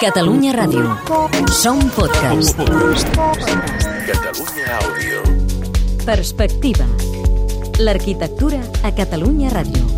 Catalunya Ràdio. Som podcast. Catalunya Àudio. Perspectiva. L'arquitectura a Catalunya Ràdio.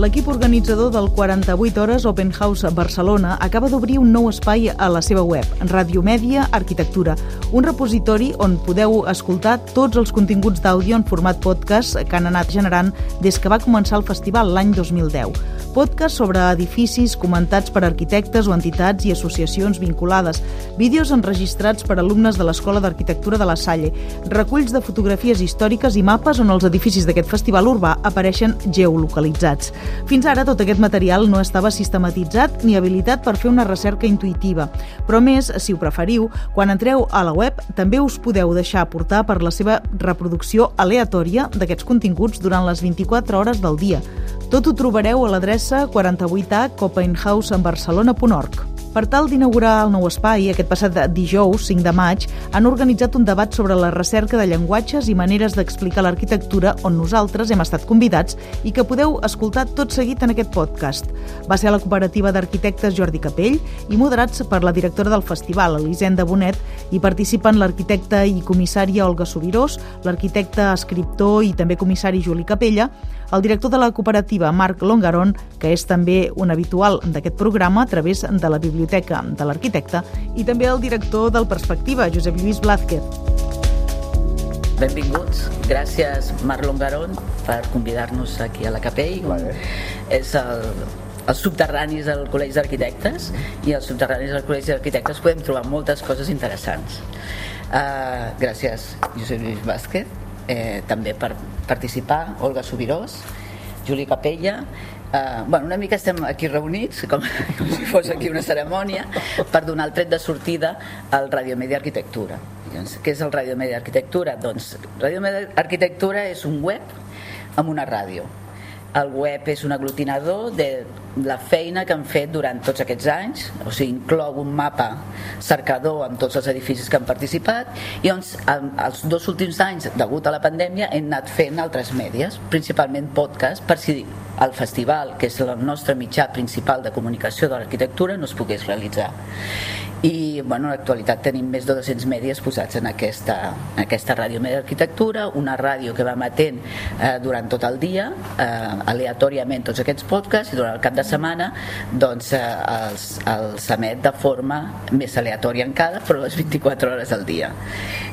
L'equip organitzador del 48 Hores Open House Barcelona acaba d'obrir un nou espai a la seva web, Radiomèdia Arquitectura, un repositori on podeu escoltar tots els continguts d'àudio en format podcast que han anat generant des que va començar el festival l'any 2010. Podcast sobre edificis comentats per arquitectes o entitats i associacions vinculades, vídeos enregistrats per alumnes de l'Escola d'Arquitectura de la Salle, reculls de fotografies històriques i mapes on els edificis d'aquest festival urbà apareixen geolocalitzats. Fins ara tot aquest material no estava sistematitzat ni habilitat per fer una recerca intuïtiva, però més, si ho preferiu, quan entreu a la web també us podeu deixar portar per la seva reproducció aleatòria d'aquests continguts durant les 24 hores del dia. Tot ho trobareu a l'adreça 48a copenhausenbarcelona.org. Per tal d'inaugurar el nou espai, aquest passat dijous, 5 de maig, han organitzat un debat sobre la recerca de llenguatges i maneres d'explicar l'arquitectura on nosaltres hem estat convidats i que podeu escoltar tot seguit en aquest podcast. Va ser a la cooperativa d'arquitectes Jordi Capell i moderats per la directora del festival, Elisenda Bonet, i participen l'arquitecte i comissària Olga Sobirós, l'arquitecte, escriptor i també comissari Juli Capella, el director de la cooperativa Marc Longaron, que és també un habitual d'aquest programa a través de la Biblioteca de l'Arquitecte, i també el director del Perspectiva, Josep Lluís Blázquez. Benvinguts. Gràcies, Marlon Garon, per convidar-nos aquí a la Capell. Vale. És el, els subterranis del Col·legi d'Arquitectes i als subterranis del Col·legi d'Arquitectes podem trobar moltes coses interessants. Uh, gràcies, Josep Lluís Vázquez, eh, també per participar, Olga Subirós, Juli Capella, Uh, bueno, una mica estem aquí reunits com, com si fos aquí una cerimònia per donar el tret de sortida al Radiomedia Arquitectura doncs, què és el Radiomedia Arquitectura? doncs Radiomedia Arquitectura és un web amb una ràdio el web és un aglutinador de la feina que han fet durant tots aquests anys, o sigui, inclou un mapa cercador amb tots els edificis que han participat i doncs els dos últims anys, degut a la pandèmia, hem anat fent altres mèdies, principalment podcast, per si el festival, que és el nostre mitjà principal de comunicació de l'arquitectura, no es pogués realitzar i bueno, en l'actualitat tenim més de 200 mèdies posats en aquesta, en aquesta ràdio Mèdia Arquitectura, una ràdio que va matent eh, durant tot el dia eh, aleatòriament tots aquests podcasts i durant el cap de setmana doncs, eh, els, els emet de forma més aleatòria encara però les 24 hores al dia.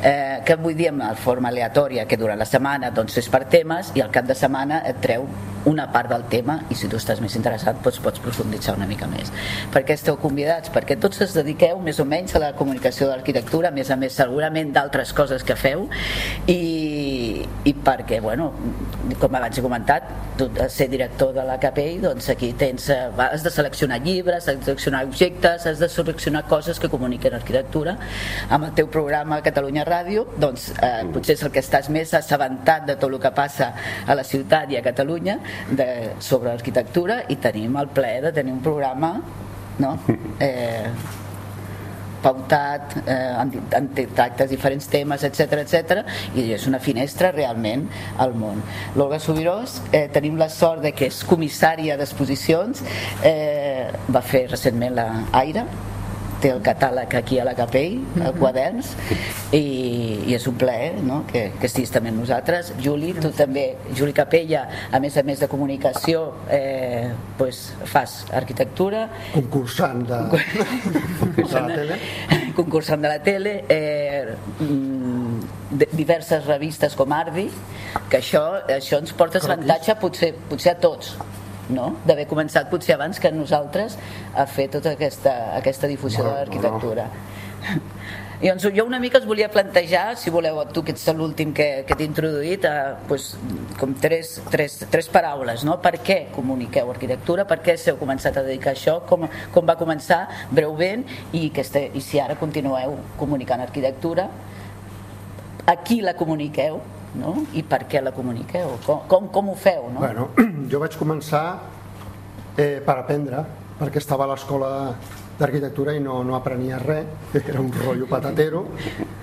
Eh, que vull dir amb la forma aleatòria? Que durant la setmana doncs, és per temes i al cap de setmana et treu una part del tema i si tu estàs més interessat doncs pots profunditzar una mica més perquè esteu convidats? perquè tots es dediqueu més o menys a la comunicació de l'arquitectura, a més a més segurament d'altres coses que feu i, i perquè, bueno, com abans he comentat, tu ser director de la KPI, doncs aquí tens, eh, has de seleccionar llibres, has de seleccionar objectes, has de seleccionar coses que comuniquen arquitectura. Amb el teu programa Catalunya Ràdio, doncs eh, potser és el que estàs més assabentat de tot el que passa a la ciutat i a Catalunya de, sobre arquitectura i tenim el plaer de tenir un programa no? eh, pautat, eh, tractes diferents temes, etc etc i és una finestra realment al món. L'Olga Subirós, eh, tenim la sort de que és comissària d'exposicions, eh, va fer recentment la té el catàleg aquí a la Capell, a quaderns, i, i és un plaer no? que, que estiguis també amb nosaltres. Juli, tu també, Juli Capella, a més a més de comunicació, eh, pues, fas arquitectura. Concursant de, de la tele. Concursant de la tele. Eh, de diverses revistes com Ardi, que això, això ens porta avantatge potser, potser a tots, no? d'haver començat potser abans que nosaltres a fer tota aquesta, aquesta difusió no, de l'arquitectura. No. Doncs jo una mica us volia plantejar, si voleu, tu que ets l'últim que, que t'he introduït, eh, pues, com tres, tres, tres paraules, no? Per què comuniqueu arquitectura? Per què s'heu començat a dedicar a això? Com, com va començar breument? I, que este, I si ara continueu comunicant arquitectura, a qui la comuniqueu? No? i per què la comuniqueu? Com, com, com ho feu? No? Bueno, jo vaig començar eh, per aprendre, perquè estava a l'escola d'arquitectura i no, no aprenia res, era un rotllo patatero,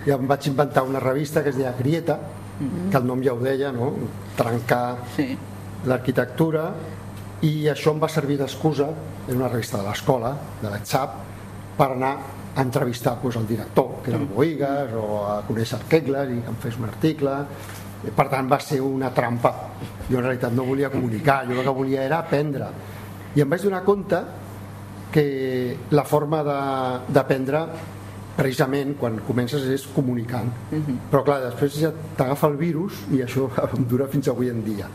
i em vaig inventar una revista que es deia Grieta, mm -hmm. que el nom ja ho deia, no? trencar sí. l'arquitectura, i això em va servir d'excusa en una revista de l'escola, de l'ETSAP, per anar a entrevistar pues, el director, que era el Boigas, o a conèixer el Kegler i que em fes un article. Per tant, va ser una trampa. Jo en realitat no volia comunicar, jo el que volia era aprendre. I em vaig donar compte que la forma d'aprendre precisament quan comences és comunicant -huh. però clar, després ja t'agafa el virus i això em dura fins avui en dia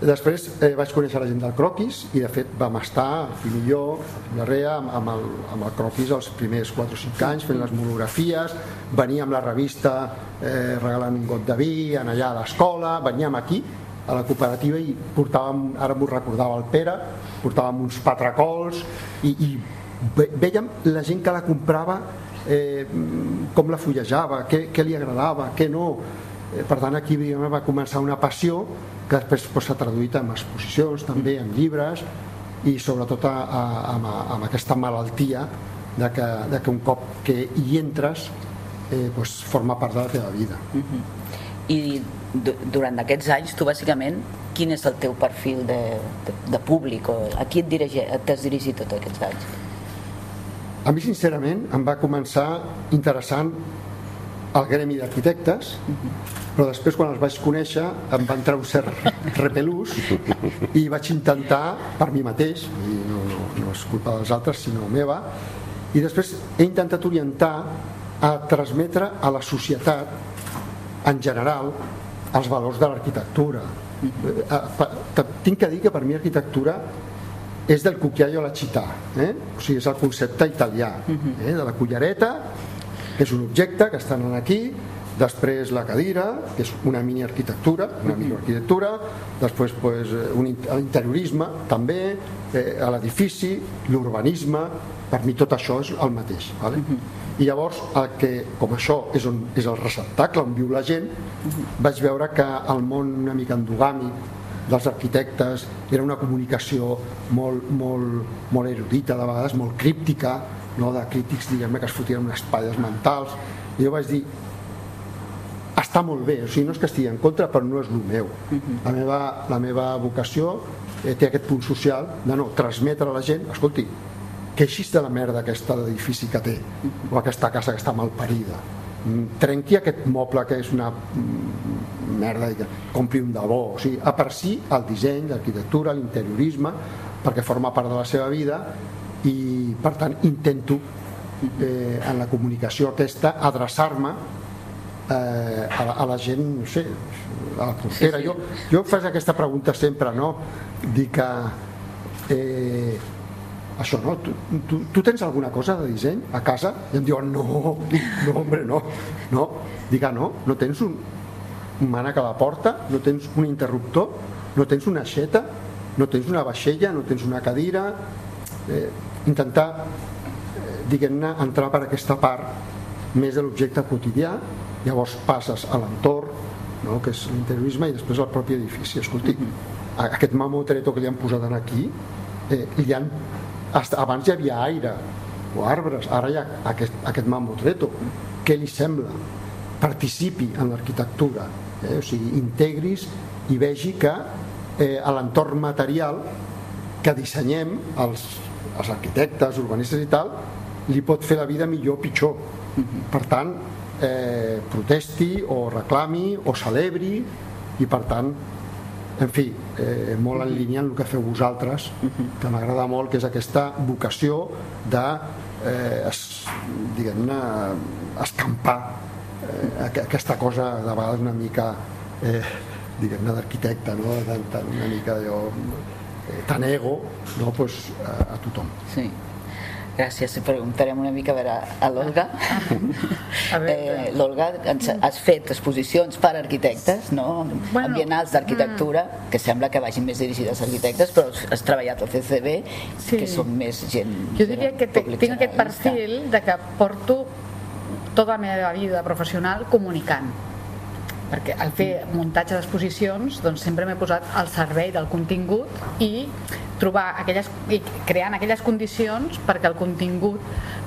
Després eh, vaig conèixer la gent del croquis i de fet vam estar, Fim i jo, Rea, amb, amb, el, amb el croquis els primers 4 o 5 anys fent les monografies, veníem amb la revista eh, regalant un got de vi, en allà a l'escola, veníem aquí a la cooperativa i portàvem, ara m'ho recordava el Pere, portàvem uns patracols i, i veiem la gent que la comprava eh, com la fullejava, què, què li agradava, què no. Eh, per tant, aquí va començar una passió que després s'ha pues, traduït en exposicions, també en llibres i sobretot a, a, amb, amb aquesta malaltia de que, de que un cop que hi entres eh, pues, forma part de la teva vida. Uh -huh. I durant aquests anys, tu bàsicament, quin és el teu perfil de, de, de públic? O a qui t'has dirigit tots aquests anys? A mi, sincerament, em va començar interessant el gremi d'arquitectes, uh -huh però després quan els vaig conèixer em van treure un cert repelús i vaig intentar per mi mateix i no, no, no és culpa dels altres sinó meva i després he intentat orientar a transmetre a la societat en general els valors de l'arquitectura eh, tinc que dir que per mi arquitectura és del cucchiaio alla città eh? o sigui, és el concepte italià eh? de la cullereta que és un objecte que estan aquí després la cadira, que és una mini arquitectura, una microarquitectura, després pues, un interiorisme també, eh, l'edifici, l'urbanisme, per mi tot això és el mateix. Vale? I llavors, el que, com això és, on, és el receptacle on viu la gent, vaig veure que el món una mica endogàmic dels arquitectes era una comunicació molt, molt, molt erudita, de vegades molt críptica, no? de crítics diguem que es fotien unes palles mentals, i jo vaig dir, està molt bé, o sigui, no és que estigui en contra, però no és el meu. La meva, la meva vocació eh, té aquest punt social de no, transmetre a la gent, escolti, queixis de la merda aquesta d'edifici que té, o aquesta casa que està mal parida. Mm, trenqui aquest moble que és una mm, merda i que compri un de bo. O sigui, a per si el disseny, l'arquitectura, l'interiorisme, perquè forma part de la seva vida i per tant intento eh, en la comunicació aquesta adreçar-me eh, a, la, a la gent, no sé, a la portera. Sí, sí. Jo, jo faig aquesta pregunta sempre, no? Dic que... Eh, això, no? Tu, tu, tu tens alguna cosa de disseny a casa? I em diuen, no, no, hombre, no. No, dic, ah, no, no tens un, un mànec a la porta, no tens un interruptor, no tens una aixeta, no tens una vaixella, no tens una cadira... Eh, intentar, eh, diguem-ne, entrar per aquesta part més de l'objecte quotidià llavors passes a l'entorn no? que és l'interiorisme i després al propi edifici escolti, aquest mamotreto que li han posat aquí eh, li han, abans hi havia aire o arbres, ara hi ha aquest, aquest mamotreto què li sembla? participi en l'arquitectura eh? o sigui, integris i vegi que eh, a l'entorn material que dissenyem els, els arquitectes, urbanistes i tal li pot fer la vida millor o pitjor per tant eh, protesti o reclami o celebri i per tant en fi, eh, molt en línia amb el que feu vosaltres que m'agrada molt, que és aquesta vocació de eh, es, diguem-ne escampar eh, aquesta cosa de vegades una mica eh, diguem-ne d'arquitecte no? una mica allò, eh, tan ego no? pues, a, a tothom sí Gràcies, preguntarem una mica a veure a l'Olga. Eh, L'Olga, has fet exposicions per arquitectes, no? Bueno, Bienals d'arquitectura, mm. que sembla que vagin més dirigides als arquitectes, però has treballat al CCB, sí. que són més gent... Jo diria que tinc aquest perfil de que porto tota la meva vida professional comunicant perquè al fer muntatge d'exposicions doncs sempre m'he posat al servei del contingut i trobar aquelles, i creant aquelles condicions perquè el contingut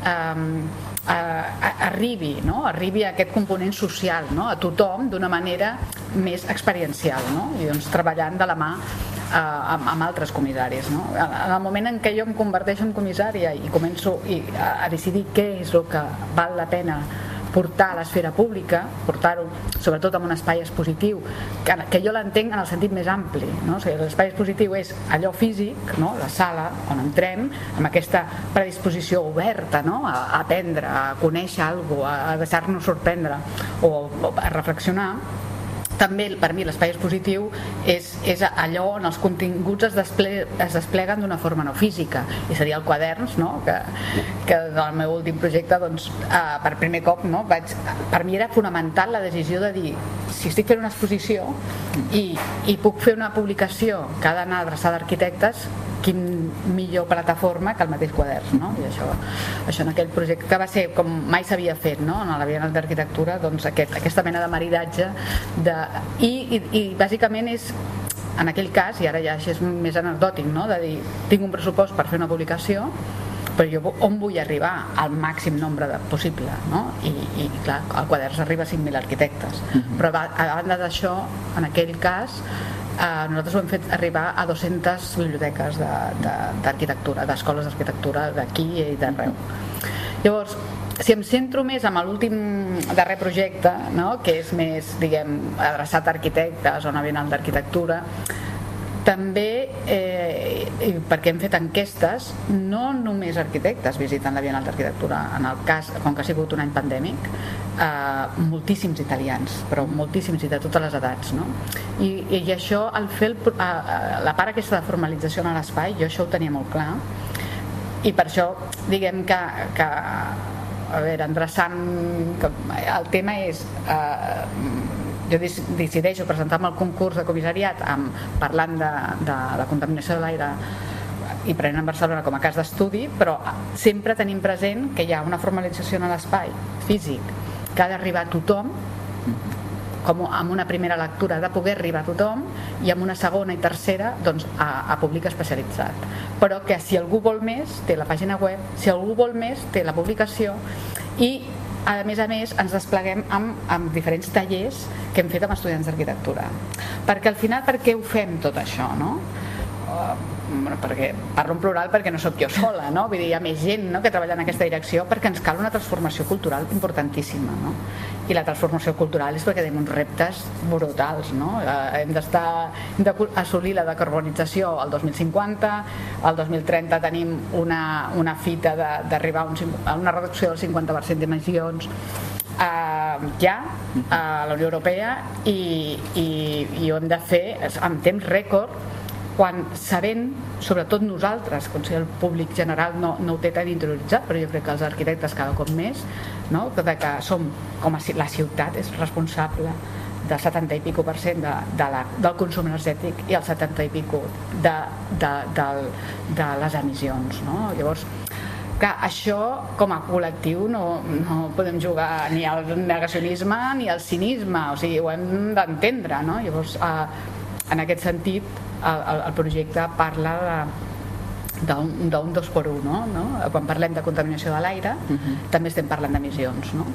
eh, eh, arribi, no? arribi a aquest component social no? a tothom d'una manera més experiencial no? i doncs treballant de la mà amb, amb altres comissaris. No? En el moment en què jo em converteixo en comissària i començo i, a, a decidir què és el que val la pena portar a l'esfera pública, portar-ho sobretot en un espai expositiu, que, que jo l'entenc en el sentit més ampli. No? O sigui, l'espai expositiu és allò físic, no? la sala on entrem, amb aquesta predisposició oberta no? a, a aprendre, a conèixer alguna cosa, a deixar-nos sorprendre o, o a reflexionar, també per mi l'espai expositiu és, és allò on els continguts es, desple, es despleguen d'una forma no física i seria el quaderns no? que, que en el meu últim projecte doncs, eh, per primer cop no? Vaig, per mi era fonamental la decisió de dir si estic fent una exposició i, i puc fer una publicació que ha d'anar adreçada a arquitectes quin millor plataforma que el mateix quadern no? i això, això en aquell projecte que va ser com mai s'havia fet no? en la Bienal d'Arquitectura doncs aquest, aquesta mena de maridatge de, i, i, i bàsicament és en aquell cas, i ara ja és més anecdòtic no? de dir, tinc un pressupost per fer una publicació però jo on vull arribar al màxim nombre de possible no? I, i clar, al quadern arriba a 5.000 arquitectes uh -huh. però a banda d'això en aquell cas eh, nosaltres ho hem fet arribar a 200 biblioteques d'arquitectura, de, de, d'escoles d'arquitectura d'aquí i d'arreu. Llavors, si em centro més en l'últim darrer projecte, no? que és més, diguem, adreçat a arquitectes o una bienal d'arquitectura, també, eh, perquè hem fet enquestes, no només arquitectes visiten la Bienal d'Arquitectura, en el cas, com que ha sigut un any pandèmic, eh, moltíssims italians, però moltíssims i de totes les edats. No? I, i això, al fer el, eh, la part aquesta de formalització en l'espai, jo això ho tenia molt clar, i per això diguem que, que a veure, endreçant que el tema és eh, jo decideixo presentar-me al concurs de comissariat amb, parlant de, de la contaminació de l'aire i prenent Barcelona com a cas d'estudi, però sempre tenim present que hi ha una formalització en l'espai físic que ha d'arribar a tothom com amb una primera lectura de poder arribar a tothom i amb una segona i tercera doncs, a, a públic especialitzat. Però que si algú vol més té la pàgina web, si algú vol més té la publicació i a més a més ens despleguem amb, amb diferents tallers que hem fet amb estudiants d'arquitectura perquè al final per què ho fem tot això no? Bueno, perquè parlo en plural perquè no sóc jo sola no? Vull dir, hi ha més gent no? que treballa en aquesta direcció perquè ens cal una transformació cultural importantíssima no? i la transformació cultural és perquè tenim uns reptes brutals no? eh, hem d'estar hem d'assolir la decarbonització al 2050 al 2030 tenim una, una fita d'arribar un, a una reducció del 50% d'emissions eh, ja a la Unió Europea i, i, i ho hem de fer en temps rècord quan sabent, sobretot nosaltres, com si el públic general no, no ho té tan interioritzat, però jo crec que els arquitectes cada cop més, no? de que som, com a la ciutat és responsable del 70 i pico per cent de, de la, del consum energètic i el 70 i pico de, de, de, de les emissions. No? Llavors, que això com a col·lectiu no, no podem jugar ni al negacionisme ni al cinisme, o sigui, ho hem d'entendre. No? Llavors, eh, en aquest sentit, el, el projecte parla de d'un dos per un, no? no? Quan parlem de contaminació de l'aire, uh -huh. també estem parlant d'emissions, no?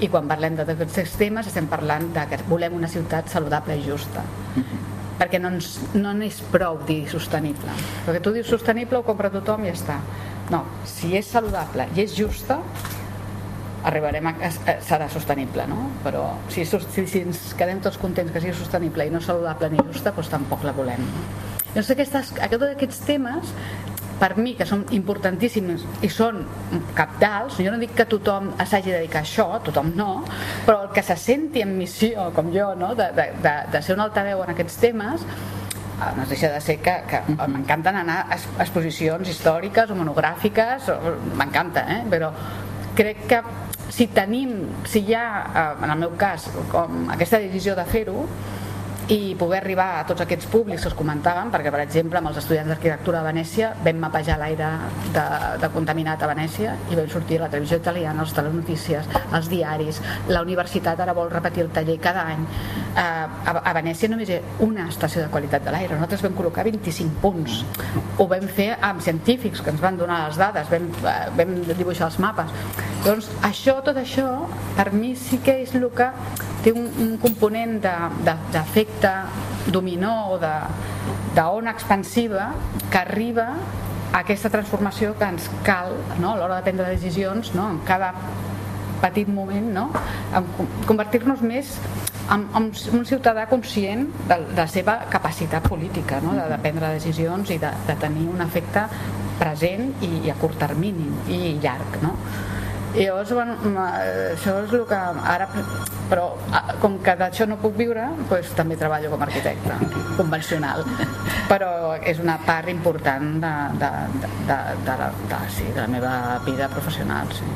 I quan parlem de tots aquests temes estem parlant de que volem una ciutat saludable i justa. Uh -huh. Perquè no, ens, no n'és prou dir sostenible. Perquè tu dius sostenible ho compra tothom i ja està. No, si és saludable i és justa, arribarem a, a, serà sostenible, no? Però si, si, si ens quedem tots contents que sigui sostenible i no saludable ni justa, doncs tampoc la volem. Llavors aquestes, aquests, aquests temes per mi, que són importantíssims i són capdals, jo no dic que tothom s'hagi de dedicar a això, tothom no, però el que se senti en missió, com jo, no? de, de, de, de ser un altaveu en aquests temes, eh, no deixa de ser que, que m'encanten anar a exposicions històriques o monogràfiques, m'encanta, eh? però crec que si tenim, si hi ha, eh, en el meu cas, com aquesta decisió de fer-ho, i poder arribar a tots aquests públics que us comentàvem, perquè per exemple amb els estudiants d'arquitectura de Venècia vam mapejar l'aire de, de contaminat a Venècia i vam sortir a la televisió italiana, les telenotícies, els diaris, la universitat ara vol repetir el taller cada any. Eh, a, a Venècia només hi ha una estació de qualitat de l'aire, nosaltres vam col·locar 25 punts. Ho vam fer amb científics que ens van donar les dades, vam, eh, vam dibuixar els mapes. Doncs això, tot això, per mi sí que és el que té un, un component d'efecte de, de, dominó o d'ona expansiva que arriba a aquesta transformació que ens cal no? a l'hora de prendre decisions no? en cada petit moment no? convertir-nos més en, en un ciutadà conscient de, de la seva capacitat política no? de, de prendre decisions i de, de tenir un efecte present i, i a curt termini i llarg no? I llavors, bueno, això és el que ara... Però com que d'això no puc viure, doncs també treballo com a arquitecte convencional. Però és una part important de, de, de, de, de, la, de, sí, de la meva vida professional. Sí.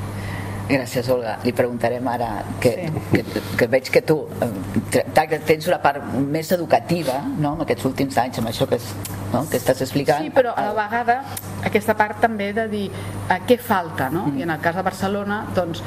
Gràcies, Olga. Li preguntarem ara, que, sí. que, que veig que tu eh, tens una part més educativa no? en aquests últims anys, amb això que, és, no? que estàs explicant. Sí, però a la vegada aquesta part també de dir eh, què falta, no? Mm. I en el cas de Barcelona, doncs,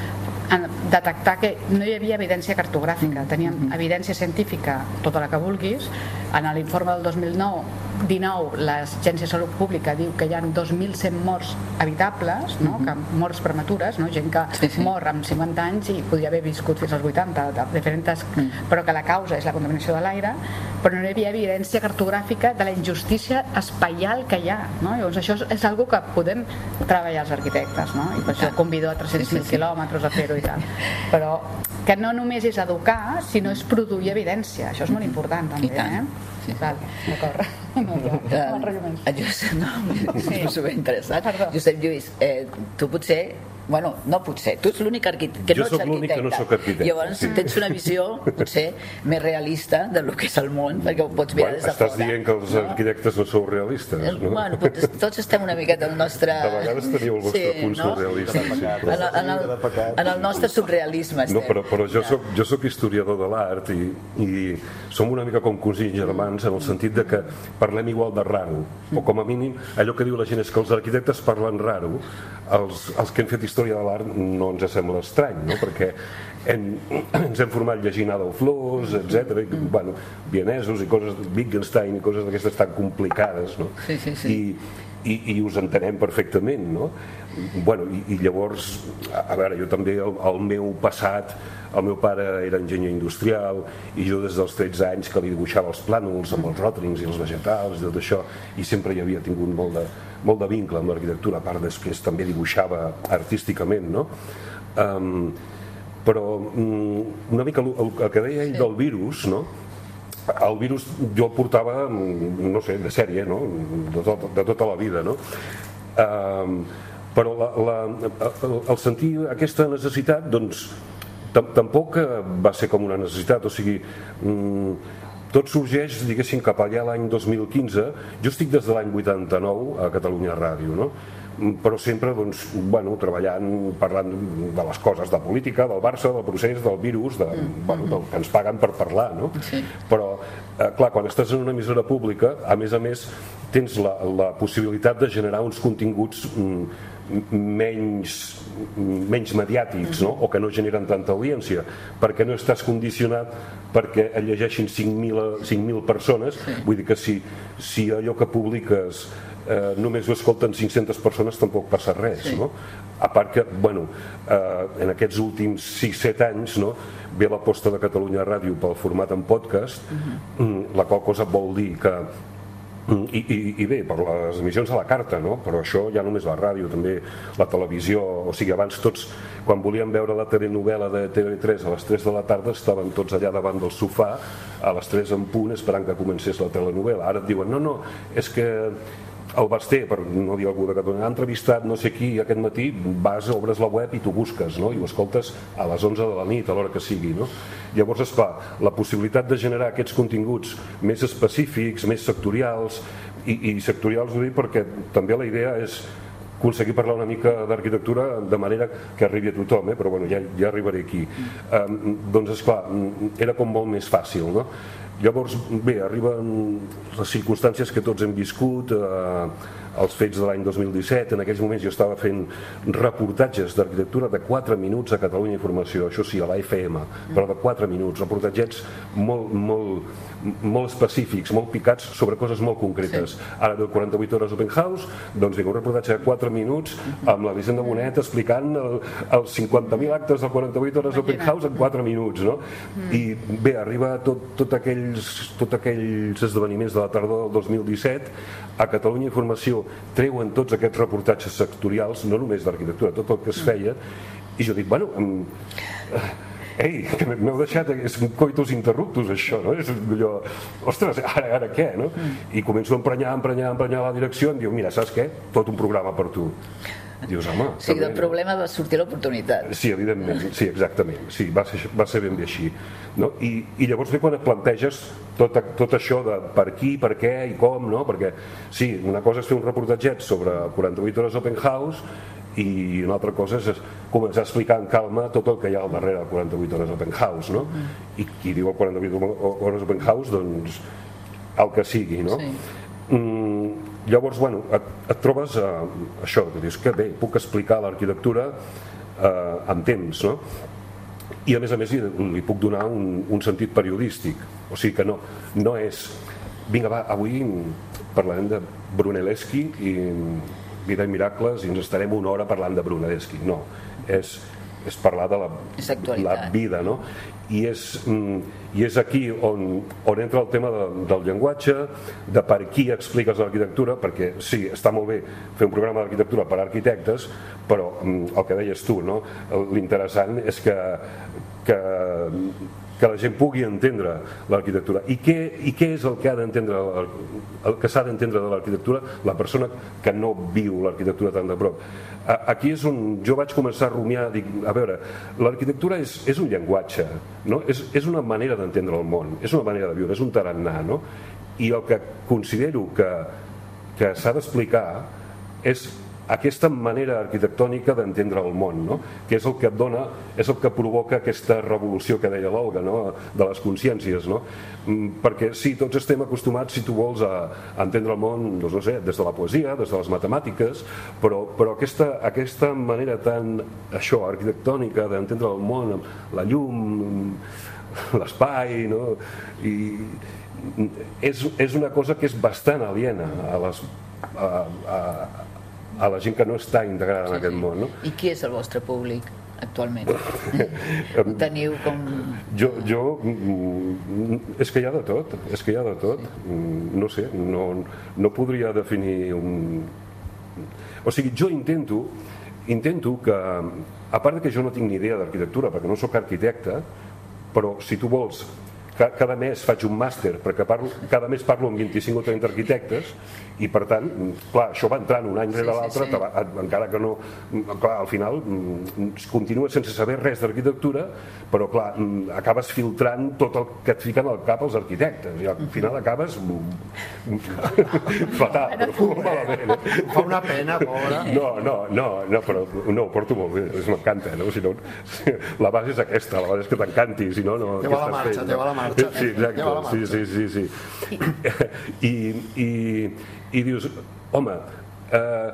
detectar que no hi havia evidència cartogràfica, teníem mm -hmm. evidència científica, tota la que vulguis. En l'informe del 2009 19 l'Agència de Salut Pública diu que hi ha 2.100 morts habitables, no? Que morts prematures, no? gent que sí, sí. mor amb 50 anys i podria haver viscut fins als 80, de diferents, mm. però que la causa és la contaminació de l'aire, però no hi havia evidència cartogràfica de la injustícia espaial que hi ha. No? Llavors això és algo que podem treballar els arquitectes, no? i per això convido a 300.000 sí, sí, sí. quilòmetres a fer-ho i tal. Però que no només és educar, sinó és produir evidència. Això és molt important també. Eh? Sí. Val, d'acord. No, ja, Josep, no, sí. m'ho interessat. Perdó. Josep Lluís, eh, tu potser Bueno, no potser, tu ets l'únic arquitecte que jo no ets arquitecte. Que no soc arquitecte. Llavors sí. tens una visió, potser, més realista de lo que és el món, perquè ho pots mirar bueno, des de estàs fora. dient que els no? arquitectes no sou realistes, no? Bueno, tots estem una miqueta al nostre... De vegades teniu el vostre sí, punt no? surrealista. Sí, sí, però... en, el, en, el, en el nostre surrealisme estem. No, però, però jo, soc, jo soc historiador de l'art i, i som una mica com cosins germans en el sentit de que parlem igual de raro, o com a mínim allò que diu la gent és que els arquitectes parlen raro, els, els que hem fet història de l'art no ens sembla estrany, no? perquè hem, ens hem format llegint Adolf Loos, etc. I, bueno, vienesos i coses, Wittgenstein i coses d'aquestes tan complicades, no? Sí, sí, sí. I, i, i us entenem perfectament, no? Bueno, i, i llavors, a veure, jo també, el, el meu passat, el meu pare era enginyer industrial i jo des dels 13 anys que li dibuixava els plànols amb els ròtrings i els vegetals i tot això, i sempre hi havia tingut molt de, molt de vincle amb l'arquitectura, a part després també dibuixava artísticament, no? Um, però um, una mica el, el que deia ell sí. del virus, no? el virus jo el portava, no sé, de sèrie, no? de, tot, de tota la vida, no? Um, però la, la, el, el sentir aquesta necessitat, doncs, tampoc va ser com una necessitat, o sigui, um, tot sorgeix, diguéssim, cap allà l'any 2015. Jo estic des de l'any 89 a Catalunya Ràdio, no? però sempre doncs, bueno, treballant, parlant de les coses, de política, del Barça, del procés, del virus, de, mm. bueno, del que ens paguen per parlar, no? Sí. Però, eh, clar, quan estàs en una emissora pública, a més a més, tens la, la possibilitat de generar uns continguts mm, menys, menys mediàtics no? o que no generen tanta audiència perquè no estàs condicionat perquè el llegeixin 5.000 persones vull dir que si, si allò que publiques eh, només ho escolten 500 persones tampoc passa res sí. no? a part que bueno, eh, en aquests últims 6-7 anys no, ve l'aposta de Catalunya Ràdio pel format en podcast uh -huh. Mm, la qual cosa vol dir que i, i, i bé, per les emissions a la carta, no? però això ja només la ràdio, també la televisió, o sigui, abans tots, quan volíem veure la telenovela de TV3 a les 3 de la tarda, estaven tots allà davant del sofà a les 3 en punt esperant que comencés la telenovela. Ara et diuen, no, no, és que el Basté, per no dir algú de Catalunya, ha entrevistat no sé qui aquest matí, vas, obres la web i tu busques, no? i ho escoltes a les 11 de la nit, a l'hora que sigui. No? Llavors, esclar, la possibilitat de generar aquests continguts més específics, més sectorials, i, i sectorials ho dic perquè també la idea és aconseguir parlar una mica d'arquitectura de manera que arribi a tothom, eh? però bueno, ja, ja arribaré aquí. Um, doncs, esclar, era com molt més fàcil, no? Llavors, bé, arriben les circumstàncies que tots hem viscut, eh, els fets de l'any 2017, en aquells moments jo estava fent reportatges d'arquitectura de 4 minuts a Catalunya Informació, això sí, a la FM, però de 4 minuts, reportatgets molt, molt, molt específics, molt picats sobre coses molt concretes. Sí. Ara del 48 hores Open House, doncs vinc un reportatge de 4 minuts amb la Vicent de Bonet explicant el, els 50.000 actes del 48 hores Open House en 4 minuts, no? Mm. I bé, arriba tot, tot, aquells, tot aquells esdeveniments de la tardor del 2017 a Catalunya Informació treuen tots aquests reportatges sectorials, no només d'arquitectura, tot el que es feia, i jo dic, bueno, ei, que m'heu deixat, és un coitus interruptus això, no? És allò, ostres, ara, ara què, no? I començo a emprenyar, emprenyar, emprenyar la direcció, em diu, mira, saps què? Tot un programa per tu. Dius, home... O sigui, del problema va sortir l'oportunitat. Sí, evidentment, sí, exactament. Sí, va ser, va ser ben bé així. No? I, I llavors ve quan et planteges tot, tot això de per qui, per què i com, no? Perquè, sí, una cosa és fer un reportatget sobre 48 hores open house i una altra cosa és començar a explicar en calma tot el que hi ha al darrere del 48 hores open house no? Mm. i qui diu el 48 hores open house doncs el que sigui no? Sí. Mm, llavors bueno, et, et trobes eh, això, que dius que bé, puc explicar l'arquitectura eh, amb temps no? i a més a més li, li puc donar un, un sentit periodístic o sigui que no, no és vinga va, avui parlarem de Brunelleschi i Vida i Miracles i ens estarem una hora parlant de Brunelleschi. No, és, és parlar de la, la vida, no? I és, mm, i és aquí on, on entra el tema de, del llenguatge, de per qui expliques l'arquitectura, perquè sí, està molt bé fer un programa d'arquitectura per a arquitectes, però mm, el que deies tu, no? l'interessant és que, que que la gent pugui entendre l'arquitectura. I, què, I què és el que ha d'entendre el que s'ha d'entendre de l'arquitectura la persona que no viu l'arquitectura tan de prop? Aquí és on jo vaig començar a rumiar, dic, a veure, l'arquitectura és, és un llenguatge, no? és, és una manera d'entendre el món, és una manera de viure, és un tarannà, no? i el que considero que, que s'ha d'explicar és aquesta manera arquitectònica d'entendre el món, no? que és el que et dona, és el que provoca aquesta revolució que deia l'Olga, no? de les consciències. No? Mm, perquè sí, tots estem acostumats, si tu vols, a, a entendre el món doncs, no sé, des de la poesia, des de les matemàtiques, però, però aquesta, aquesta manera tan això arquitectònica d'entendre el món, la llum, l'espai, no? I, és, és una cosa que és bastant aliena a les, a, a, a la gent que no està integrada sí, en aquest sí. món. No? I qui és el vostre públic actualment? Teniu com... Jo, jo... Mm, és que hi ha de tot, és que hi ha de tot. Sí. Mm, no sé, no, no podria definir un... O sigui, jo intento, intento que, a part de que jo no tinc ni idea d'arquitectura, perquè no sóc arquitecte, però si tu vols cada mes faig un màster perquè parlo, cada mes parlo amb 25 o 30 arquitectes i per tant, clar, això va entrant un any rere sí, l'altre, sí, sí. encara que no clar, al final mm, continues sense saber res d'arquitectura però clar, mm, acabes filtrant tot el que et fiquen al cap els arquitectes i al final acabes mm, fatal, però malament eh? fa una pena, pobra no, no, no, no però no, ho porto molt bé m'encanta, no? si no, la base és aquesta, la base és que t'encanti si no, no, te va la marxa, te va la marxa marxa. Sí, exacte, sí, sí, sí, sí. I, i, i dius, home, eh,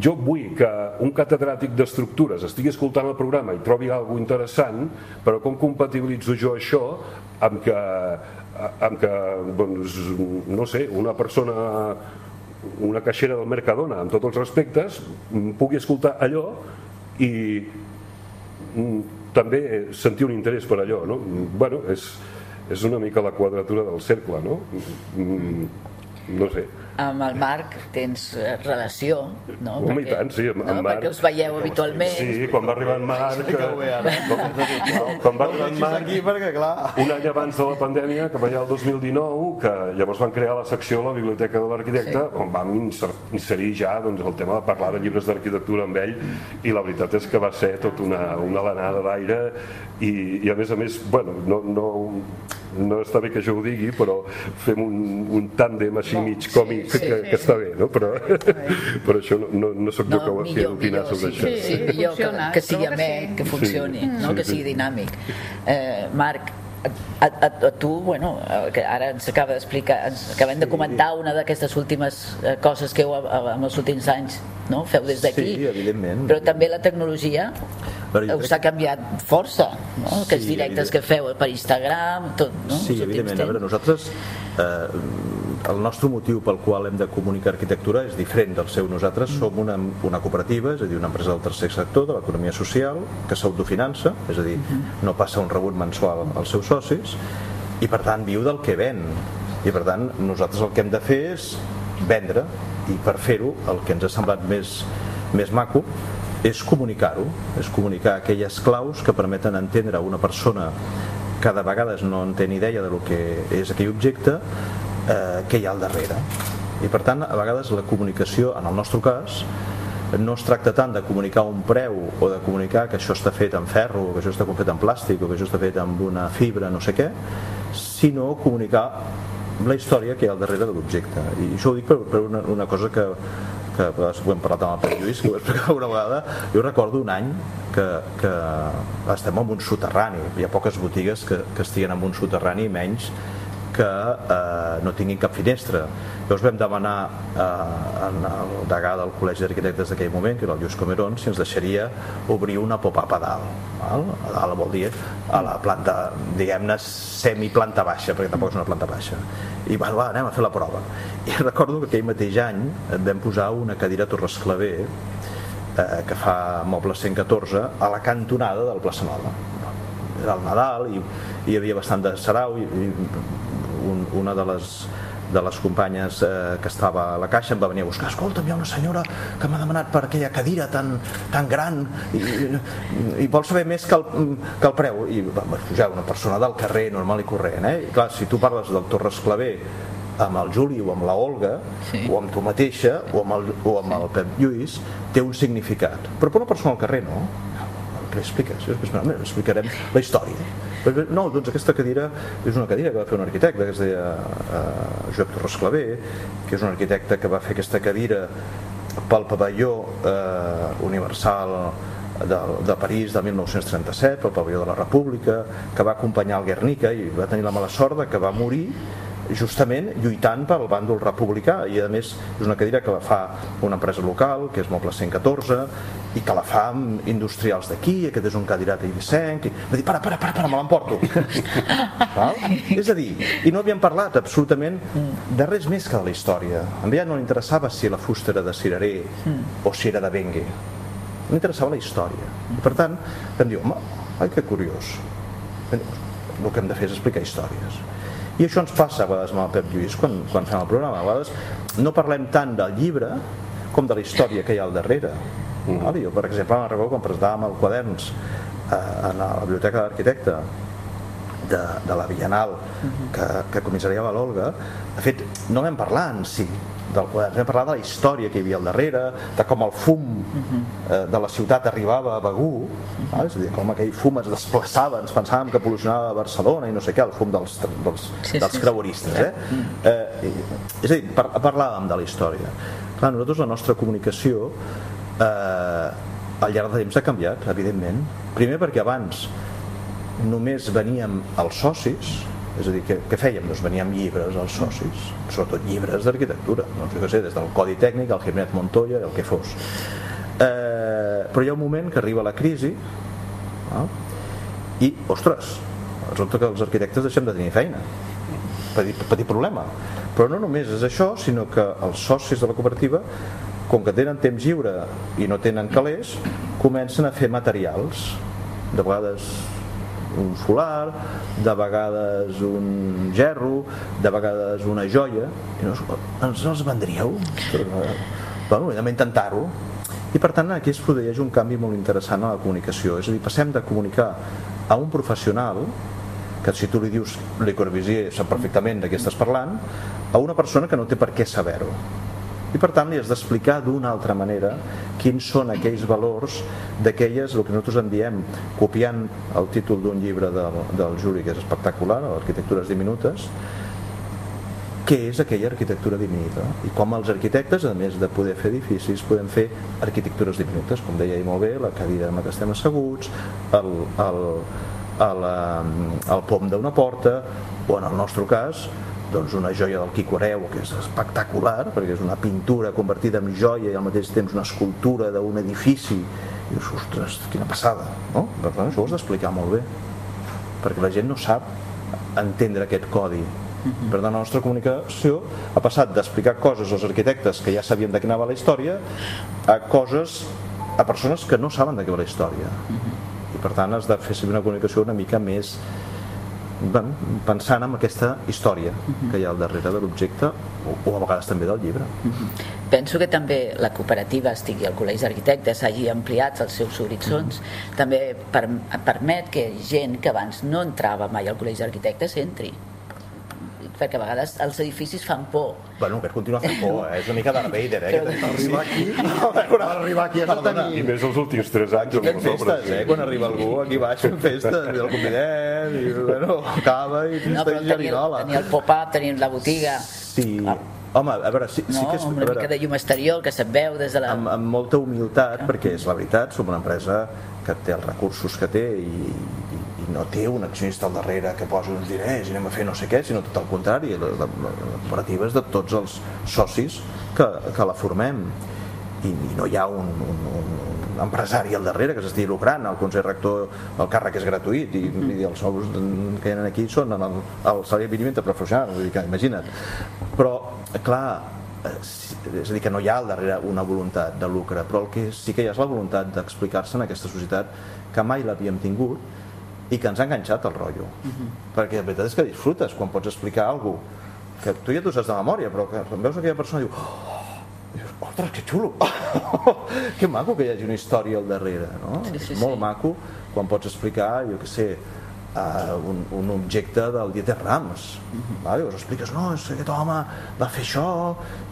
jo vull que un catedràtic d'estructures estigui escoltant el programa i trobi alguna interessant, però com compatibilitzo jo això amb que, amb que doncs, no sé, una persona una caixera del Mercadona amb tots els respectes pugui escoltar allò i també sentir un interès per allò no? bueno, és, és una mica la quadratura del cercle no, no sé amb el Marc tens eh, relació, no? Home, perquè, i tant, sí, amb, no? amb Marc. Perquè us veieu habitualment. Sí, quan va arribar en Marc... Sí, quan, quan va arribar en Marc, aquí perquè, clar... un any abans de la pandèmia, que va allà el 2019, que llavors van crear la secció a la Biblioteca de l'Arquitecte, sí. on vam inserir ja doncs, el tema de parlar de llibres d'arquitectura amb ell, i la veritat és que va ser tot una, una alenada d'aire, i, i a més a més, bueno, no, no, no està bé que jo ho digui, però fem un, un tàndem així no, mig còmic sí, sí, que, que està bé, no? però, però això no, no, no sóc jo no, que ho he d'opinar sobre sí, això. Sí, sí, millor que, que sigui amè, que funcioni, sí, no? que sigui dinàmic. Eh, Marc, a, a, a tu, bueno, que ara ens acaba d'explicar, ens acabem de comentar una d'aquestes últimes eh, coses que heu en els últims anys, no? Feu des d'aquí. Sí, evidentment. Però també la tecnologia veure, us crec... ha canviat força, no? Sí, Aquests directes evident... que feu per Instagram, tot, no? Sí, evidentment. A veure, nosaltres, eh, el nostre motiu pel qual hem de comunicar arquitectura és diferent del seu. Nosaltres som una, una cooperativa, és a dir, una empresa del tercer sector, de l'economia social, que s'autofinança, és a dir, no passa un rebut mensual als seus socis, i per tant viu del que ven. I per tant, nosaltres el que hem de fer és vendre, i per fer-ho el que ens ha semblat més, més maco és comunicar-ho, és comunicar aquelles claus que permeten entendre a una persona que de vegades no en té ni idea de lo que és aquell objecte eh, que hi ha al darrere. I per tant a vegades la comunicació en el nostre cas no es tracta tant de comunicar un preu o de comunicar que això està fet en ferro o que això està fet en plàstic o que això està fet amb una fibra no sé què sinó comunicar la història que hi ha al darrere de l'objecte. I això ho dic per, per una, una cosa que que ho hem parlat amb el Pere Lluís, que ho una vegada, jo recordo un any que, que estem en un soterrani, hi ha poques botigues que, que estiguen en un soterrani menys que eh, no tinguin cap finestra. Llavors vam demanar eh, al degà del Col·legi d'Arquitectes d'aquell moment, que era el Lluís Comerón, si ens deixaria obrir una pop-up a dalt. Val? A dalt vol dir a la planta, diguem-ne, semiplanta baixa, perquè tampoc és una planta baixa. I va, va, anem a fer la prova. I recordo que aquell mateix any vam posar una cadira Torres Clavé eh, que fa Moble 114 a la cantonada del Plaça Nova era el Nadal i, i hi havia bastant de sarau i, i un, una de les de les companyes eh, que estava a la caixa em va venir a buscar escolta, hi ha una senyora que m'ha demanat per aquella cadira tan, tan gran i, i, i vol saber més que el, que el preu i va pujar una persona del carrer normal i corrent eh? i clar, si tu parles del Torres Clavé amb el Juli o amb la Olga sí. o amb tu mateixa o amb, el, o amb el Pep Lluís té un significat però per una persona al carrer no què expliques? Després explicarem la història. No, doncs aquesta cadira és una cadira que va fer un arquitecte que es deia uh, Josep Torres Clavé, que és un arquitecte que va fer aquesta cadira pel pavelló eh, universal de, de París de 1937, pel pavelló de la República, que va acompanyar el Guernica i va tenir la mala sort que va morir justament lluitant pel bàndol republicà. I a més és una cadira que la fa una empresa local que és Moble 114 i que la fa amb industrials d'aquí. Aquest és un cadirat eivissenc. I va dir para, para, para, para me l'emporto. És a dir, i no havíem parlat absolutament de res més que de la història. A ella no li interessava si la fusta era de cirerer o si era de bengue no li interessava la història. I per tant em diu, home, ai que curiós. El que hem de fer és explicar històries i això ens passa a vegades amb el Pep Lluís quan, quan fem el programa. A vegades no parlem tant del llibre com de la història que hi ha al darrere. Mm. Vale? Jo, per exemple, me'n recordo quan presentàvem el quaderns eh, a la Biblioteca d'Arquitecte de, de la Bienal mm-hmm. que, que comissariava l'Olga, de fet, no vam parlar en si del vam parlar de la història que hi havia al darrere, de com el fum eh, de la ciutat arribava a Begú, eh? és a dir, com aquell fum es desplaçava, ens pensàvem que pol·lucionava Barcelona i no sé què, el fum dels, dels, sí, dels sí, creueristes. Eh? Eh, és a dir, par parlàvem de la història. Clar, nosaltres la nostra comunicació eh, al llarg de temps ha canviat, evidentment. Primer perquè abans només veníem els socis, és a dir, què, què fèiem? Doncs veníem llibres als socis, sobretot llibres d'arquitectura, no sé què sé, des del Codi Tècnic, el Jiménez Montoya, el que fos. Eh, però hi ha un moment que arriba la crisi no? i, ostres, resulta que els arquitectes deixem de tenir feina. Petit, petit problema. Però no només és això, sinó que els socis de la cooperativa, com que tenen temps lliure i no tenen calés, comencen a fer materials, de vegades un solar, de vegades un gerro, de vegades una joia, i no, ens els vendríeu? Bueno, hem d'intentar-ho. I per tant aquí es produeix un canvi molt interessant a la comunicació, és a dir, passem de comunicar a un professional que si tu li dius Le Corbusier sap perfectament de què estàs parlant, a una persona que no té per què saber-ho i per tant li has d'explicar d'una altra manera quins són aquells valors d'aquelles, el que nosaltres en diem copiant el títol d'un llibre del, del Juli que és espectacular, l'arquitectures diminutes què és aquella arquitectura diminuta? I com els arquitectes, a més de poder fer edificis, podem fer arquitectures diminutes, com deia molt bé, la cadira en que estem asseguts, el, el, el, el, el pom d'una porta, o en el nostre cas, doncs una joia del Quico Areu que és espectacular perquè és una pintura convertida en joia i al mateix temps una escultura d'un edifici. I dius, ostres, quina passada no? per tant això ho has d'explicar molt bé perquè la gent no sap entendre aquest codi. Per tant, la nostra comunicació ha passat d'explicar coses als arquitectes que ja sabien de què anava la història a coses a persones que no saben de què va la història. I per tant has de fer servir una comunicació una mica més bueno, pensant en aquesta història que hi ha al darrere de l'objecte o, o a vegades també del llibre. Penso que també la cooperativa estigui al Col·legi d'Arquitectes hagi ampliat els seus horitzons. També per, permet que gent que abans no entrava mai al Col·legi d'Arquitectes entri perquè a vegades els edificis fan por. Bueno, aquest continua fent por, eh? és una mica Darth Vader, eh? Però- Arribar aquí, arribar aquí has de I més els últims 3 anys amb Fem festes, eh? Quan arriba algú aquí baix fem festes, i el convidem, i bueno, cava i no, però i tenir, el- pop-up, tenir la botiga. Sí, home, a veure, sí, sí no? que és... una veure, mica de llum exterior que se't veu des de la... amb, amb molta humilitat, perquè és la veritat, som una empresa que té els recursos que té i, i, i no té un accionista al darrere que posa uns diners i anem a fer no sé què, sinó tot el contrari, la, la, la, cooperativa és de tots els socis que, que la formem. I, i no hi ha un, un, un, empresari al darrere que s'estigui lucrant, el Consell Rector el càrrec és gratuït i, i els sous que hi ha aquí són en el, el salari mínim interprofessional, vull dir que imagina't. Però clar eh, és a dir, que no hi ha al darrere una voluntat de lucre, però el que sí que hi ha és la voluntat d'explicar-se en aquesta societat que mai l'havíem tingut i que ens ha enganxat el rotllo. Perquè la veritat és que disfrutes quan pots explicar alguna que tu ja t'ho saps de memòria, però que quan veus aquella persona diu oh, dius, ostres, que xulo! que maco que hi hagi una història al darrere, no? Sí, sí, És molt sí. maco quan pots explicar, jo què sé, uh, un, un objecte del Dieter Rams vale? us expliques, no, és que aquest home va fer això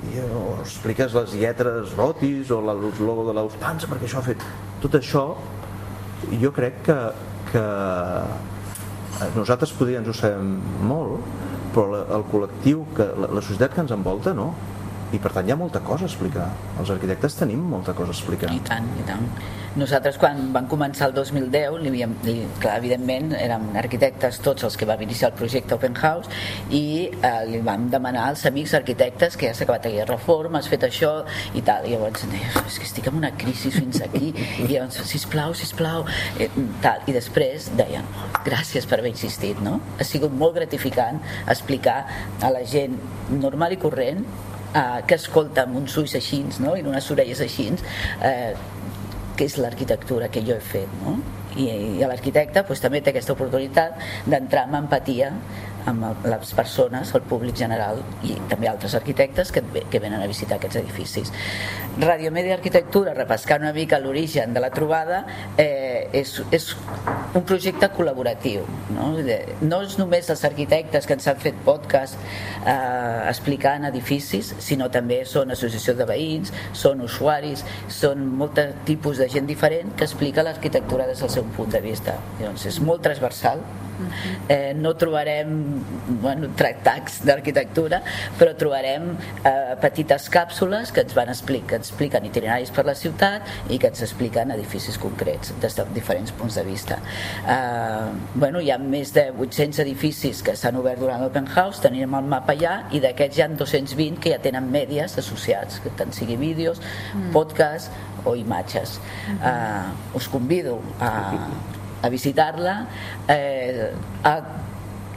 i o expliques les lletres rotis o la, el logo de la Lufthansa perquè això ha fet tot això jo crec que, que eh, nosaltres podria ens ho sabem molt però el col·lectiu, que, la, la societat que ens envolta no i per tant hi ha molta cosa a explicar. Els arquitectes tenim molta cosa a explicar. I tant, i tant. Nosaltres quan vam començar el 2010, li havíem, li, clar, evidentment érem arquitectes tots els que vam iniciar el projecte Open House i eh, li vam demanar als amics arquitectes que ja s'ha acabat aquella reforma, has fet això i tal, i llavors deia, és que estic en una crisi fins aquí, i llavors, sisplau, sisplau, eh, tal, i després deien, gràcies per haver insistit, no? Ha sigut molt gratificant explicar a la gent normal i corrent eh, que escolta amb uns ulls així no? i unes orelles així eh, que és l'arquitectura que jo he fet no? i, i l'arquitecte pues, també té aquesta oportunitat d'entrar en empatia amb les persones, el públic general i també altres arquitectes que, que venen a visitar aquests edificis. Radiomedia Arquitectura, repescant una mica l'origen de la trobada, eh, és, és un projecte col·laboratiu. No? No és només els arquitectes que ens han fet podcast eh, explicant edificis, sinó també són associació de veïns, són usuaris, són molt tipus de gent diferent que explica l'arquitectura des del seu punt de vista. Llavors, és molt transversal, eh, no trobarem bueno, tractats d'arquitectura però trobarem eh, petites càpsules que ens van explicar, que ens expliquen itineraris per la ciutat i que ens expliquen edificis concrets des de diferents punts de vista. Eh, bueno, hi ha més de 800 edificis que s'han obert durant l'Open House tenim el mapa allà i d'aquests hi ha 220 que ja tenen mèdies associats que tant sigui vídeos, podcast o imatges. Eh, us convido a, a visitar-la eh, a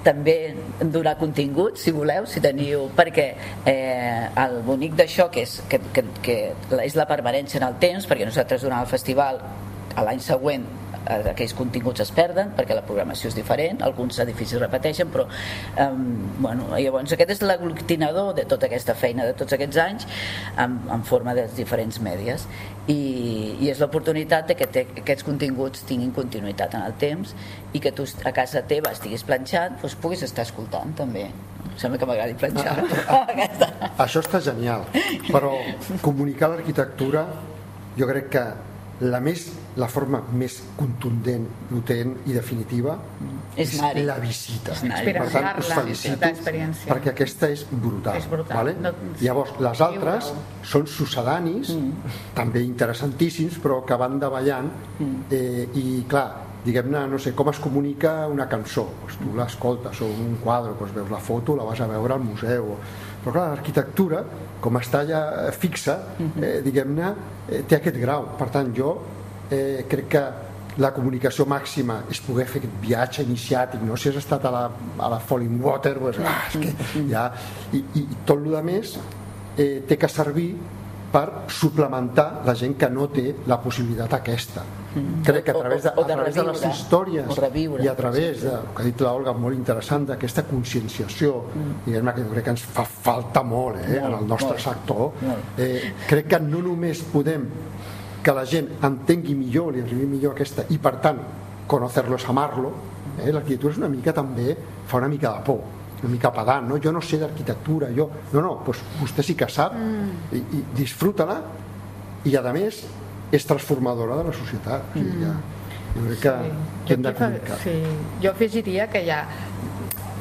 també donar contingut si voleu, si teniu perquè eh, el bonic d'això que és, que, que, que és la permanència en el temps perquè nosaltres durant el festival l'any següent aquells continguts es perden perquè la programació és diferent, alguns edificis repeteixen però eh, bueno, llavors aquest és l'aglutinador de tota aquesta feina de tots aquests anys en, en forma de diferents mèdies. I, i és l'oportunitat de que te, aquests continguts tinguin continuïtat en el temps i que tu a casa teva estiguis planxant doncs puguis estar escoltant també. Sembla que m'agradi planxar. Aquesta. Això està genial, però comunicar l'arquitectura jo crec que la, més, la forma més contundent, potent i definitiva És anar-hi. la visita. És. Per tant, us felicito perquè aquesta és brutal. És brutal. Vale? No- Llavors, les altres són sucedanis, també interessantíssims, però que van davallant eh, i, clar, diguem-ne, no sé, com es comunica una cançó? Doncs tu l'escoltes o un quadre doncs veus la foto, la vas a veure al museu. Però clar, l'arquitectura com està ja fixa eh, diguem-ne, eh, té aquest grau. Per tant jo eh, crec que la comunicació màxima és poder fer aquest viatge iniciàtic, no? si has estat a la, a la Falling Water, pues, ah, és que ja... I, i tot el que més eh, té que servir per suplementar la gent que no té la possibilitat aquesta. Mm. Crec que a través de, a través de les històries i a través de, el que ha dit l'Olga, molt interessant, d'aquesta conscienciació, Mm. diguem-ne que jo crec que ens fa falta molt, eh, en el nostre sector. Eh, crec que no només podem que la gent entengui millor, li arribi millor aquesta, i per tant, conocerlo és amar-lo, eh? l'arquitectura és una mica també, fa una mica de por, una mica pedant, no? jo no sé d'arquitectura, jo... No, no, doncs vostè sí que sap, mm. i, i disfruta-la, i a més és transformadora de la societat. Mm. O sigui, ja, jo crec que, que hem de comunicar. sí, jo afegiria que hi ha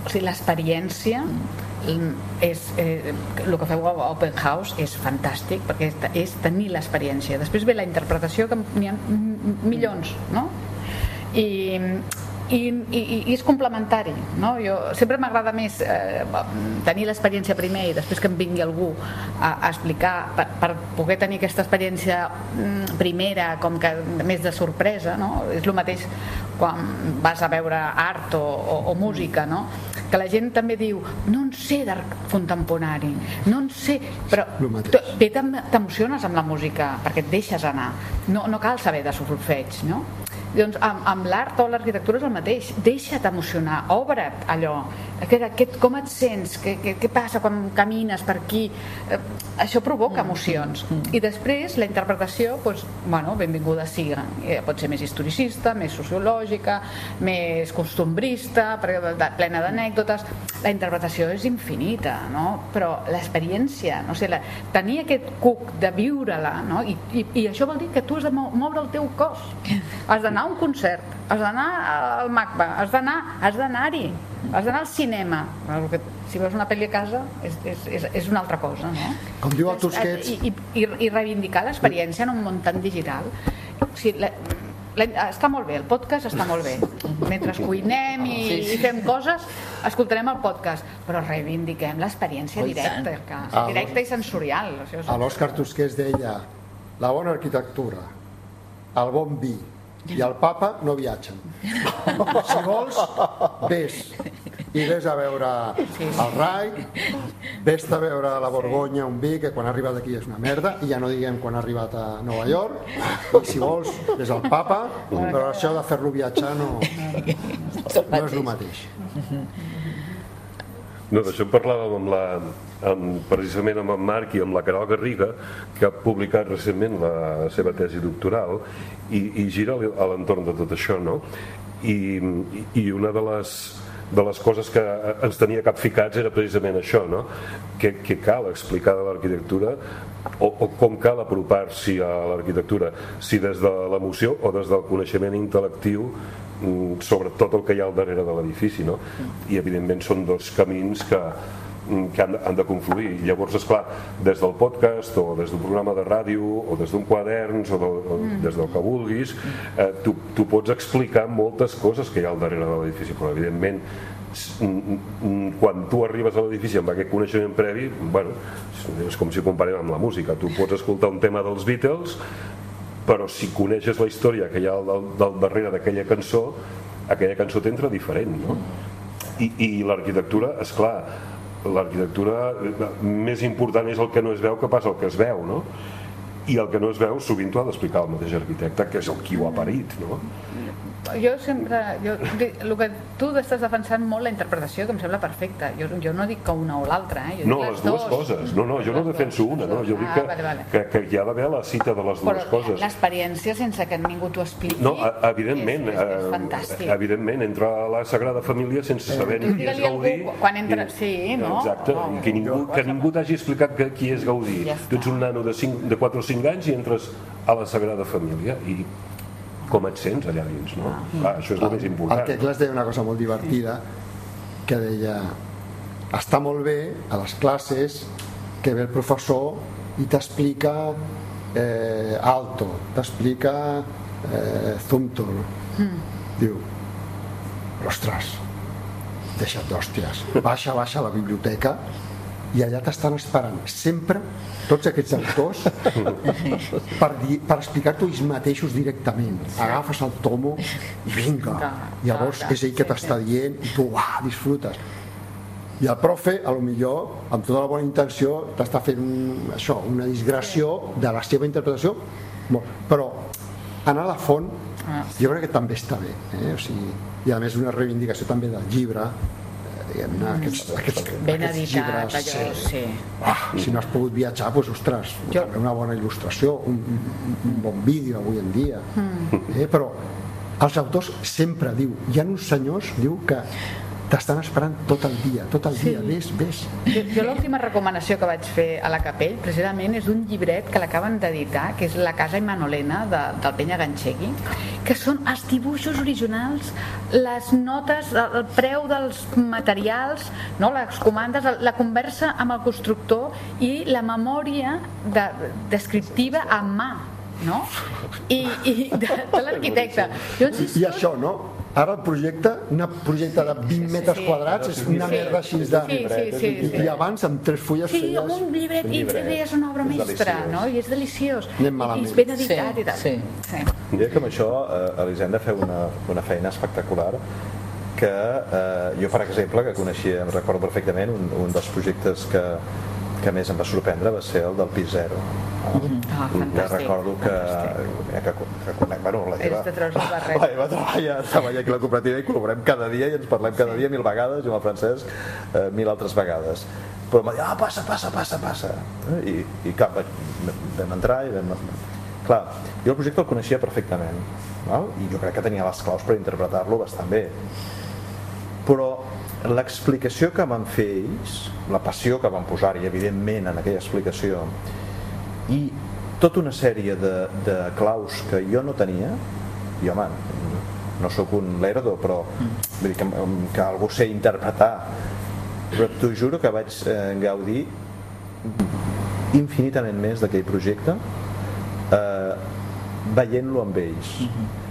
o sigui, l'experiència és, eh, el que feu a Open House és fantàstic perquè és, és tenir l'experiència després ve la interpretació que n'hi ha milions no? i, i, i, i és complementari no? jo, sempre m'agrada més eh, tenir l'experiència primer i després que em vingui algú a, a explicar per, per poder tenir aquesta experiència mm, primera com que més de sorpresa no? és el mateix quan vas a veure art o, o, o música no? que la gent també diu no en sé d'art contemporani no en sé, però bé t'em- t'emociones amb la música perquè et deixes anar no, no cal saber de solfeig no? doncs amb, amb l'art o l'arquitectura és el mateix deixa't emocionar, obre't allò que, que, com et sents? Què, què, què passa quan camines per aquí? Eh, això provoca emocions. I després la interpretació doncs, bueno, benvinguda siga. Eh, pot ser més historicista, més sociològica més costumbrista plena d'anècdotes. La interpretació és infinita no? però l'experiència no sé, la, tenir aquest cuc de viure-la no? I, i, i això vol dir que tu has de mou- moure el teu cos. Has d'anar a un concert has d'anar al MACBA has d'anar has d'anar-hi has d'anar al cinema. Que, si veus una pel·li a casa és, és, és, és una altra cosa no? Com diu el Tusquets- i, i, i reivindicar l'experiència en un món tan digital. O sigui, la, està molt bé, el podcast està molt bé. Mentre cuinem i, i fem coses escoltarem el podcast però reivindiquem l'experiència directa, Ah, directa i sensorial o sigui, A l'Òscar Tusquets deia la bona arquitectura, el bon vi i el papa no viatgen. Si vols, vés. I vés a veure el Rai, vés a veure la Borgonya, un vi que quan ha arribat aquí és una merda, i ja no diguem quan ha arribat a Nova York, i si vols, vés al papa, però això de fer-lo viatjar no, no és el mateix. No, d'això parlàvem amb la, amb, precisament amb en Marc i amb la Caral Garriga, que ha publicat recentment la seva tesi doctoral i, i gira a l'entorn de tot això, no? I, i una de les, de les coses que ens tenia capficats era precisament això, no? que, que cal explicar de l'arquitectura o, o com cal apropar-s'hi a l'arquitectura, si des de l'emoció o des del coneixement intel·lectiu mm, sobre tot el que hi ha al darrere de l'edifici no? i evidentment són dos camins que, que han, han de confluir. Llavors és clar, des del podcast o des d'un programa de ràdio o des d'un quaderns o, de, o des del que vulguis eh, tu, tu pots explicar moltes coses que hi ha al darrere de l'edifici però evidentment mm, mm, quan tu arribes a l'edifici amb aquest coneixement previ bueno, és com si comparem amb la música. Tu pots escoltar un tema dels Beatles però si coneixes la història que hi ha del, del darrere d'aquella cançó aquella cançó t'entra diferent no? i, i l'arquitectura, és clar l'arquitectura més important és el que no es veu que passa el que es veu no? i el que no es veu sovint t'ho ha d'explicar el mateix arquitecte que és el qui ho ha parit no? Jo sempre jo, el que tu estàs defensant molt la interpretació que em sembla perfecta jo, jo no dic que una o l'altra eh? jo no, dic les dues dos. coses no, no, jo no Les defenso una les no? jo dic ah, que, vale, vale. que, que hi ha d'haver la cita de les dues però coses l'experiència sense que ningú t'ho expliqui No, a- evidentment, és, és, és eh, fantàstic evidentment, entra a la Sagrada Família sense saber ni qui és Gaudí. quan entra- i- sí, no? Exacte, i que ningú, que ningú t'hagi explicat que, qui és Gaudí. Ja tu ets un nano de, 5, de 4 o 5 anys i entres a la Sagrada Família i com et sents allà dins, no? Clar, això és el més El important. que Clas deia una cosa molt divertida que deia està molt bé a les classes que ve el professor i t'explica eh, alto, t'explica eh, Zumthor diu ostres deixa't d'hòsties baixa, baixa a la biblioteca i allà t'estan esperant sempre tots aquests autors per, dir, per explicar-t'ho ells mateixos directament. Agafes el tomo i vinga. Llavors és ell que t'està dient i tu uah, disfrutes. I el profe, a lo millor, amb tota la bona intenció, t'està fent un, això, una disgressió de la seva interpretació, però anar a la font jo crec que també està bé. Eh? O sigui, I a més una reivindicació també del llibre, diguem-ne, aquests, aquests, ben aquests editat, llibres, allò, sí. Ah, si no has pogut viatjar, doncs, ostres, jo... una bona il·lustració, un, un, un bon vídeo avui en dia. Mm. Eh, però els autors sempre diu, hi ha uns senyors, diu que t'estan esperant tot el dia, tot el sí. dia, vés, vés. Jo, jo l'última recomanació que vaig fer a la Capell, precisament, és un llibret que l'acaben d'editar, que és La casa Imanolena, de, del Penya Ganchegui, que són els dibuixos originals, les notes, el preu dels materials, no, les comandes, la conversa amb el constructor i la memòria de, descriptiva a mà no? I, i de, de l'arquitecte. I, I això, no? Ara el projecte, un projecte de 20 metres sí. quadrats, és una sí. merda així de... Sí, sí, sí, sí. I abans, amb tres fulles sí, feies... Sí, amb un llibret, un llibret. i és una obra és mestra, no? I és deliciós. Anem malament. I és ben editat sí, i tal. Sí. sí. Diria que amb això eh, Elisenda feu una, una feina espectacular que eh, jo, per exemple, que coneixia, em recordo perfectament, un, un dels projectes que, que més em va sorprendre va ser el del pis zero. Ah, ja recordo que, que, que, que conec, bueno, la teva, la Eva treballa, treballa aquí a la cooperativa i col·laborem cada dia i ens parlem cada dia mil vegades, jo amb el Francesc eh, mil altres vegades. Però em va dir, ah, passa, passa, passa, passa. I, i cap, vam entrar i vam... clar, jo el projecte el coneixia perfectament val? i jo crec que tenia les claus per interpretar-lo bastant bé. Però l'explicació que van fer ells la passió que van posar-hi evidentment en aquella explicació i tota una sèrie de, de claus que jo no tenia i home, no sóc un lerdo però vull dir que, que algú sé interpretar però t'ho juro que vaig eh, gaudir infinitament més d'aquell projecte eh, veient-lo amb ells mm -hmm.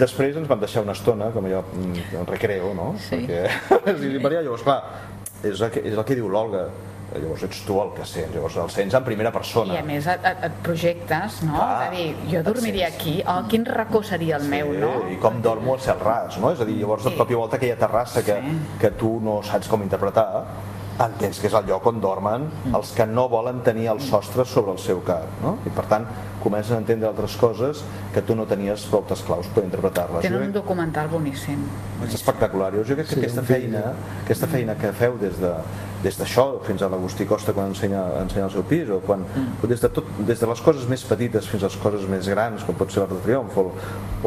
Després ens van deixar una estona com allò, mm, un recreo no? Sí. perquè, Maria, llavors clar és el que, és el que diu l'Olga llavors ets tu el que sents, llavors el sents en primera persona. I a més et, et projectes, no? Ah, de dir, jo dormiria aquí, oh, quin racó seria el sí, meu, no? I com dormo al cel ras, no? És a dir, llavors de cop i volta aquella terrassa que, sí. que tu no saps com interpretar, entens que és el lloc on dormen mm. els que no volen tenir el sostre sobre el seu cap, no? I per tant comences a entendre altres coses que tu no tenies prou claus per interpretar-les. Tenen un documental boníssim. És espectacular. Jo crec que sí, aquesta feina, aquesta feina que feu des de des d'això fins a l'Agustí Costa quan ensenya, ensenya el seu pis o quan, mm. des, de tot, des de les coses més petites fins a les coses més grans com pot ser l'Arc de Triomf o,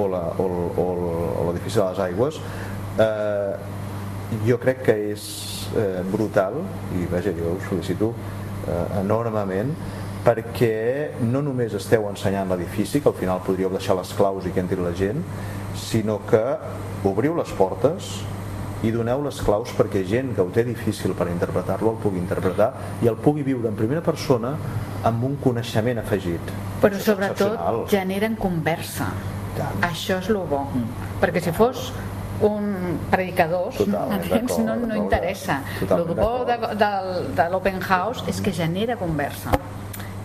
o l'edifici de les aigües eh, jo crec que és eh, brutal i vaja, jo us felicito eh, enormement perquè no només esteu ensenyant l'edifici, que al final podríeu deixar les claus i que entri la gent, sinó que obriu les portes i doneu les claus perquè gent que ho té difícil per interpretar-lo el pugui interpretar i el pugui viure en primera persona amb un coneixement afegit. Però sobretot generen conversa. Tant. Això és el bo. Perquè si fos un predicador no, no interessa. El bo de, de, de l'open house és que genera conversa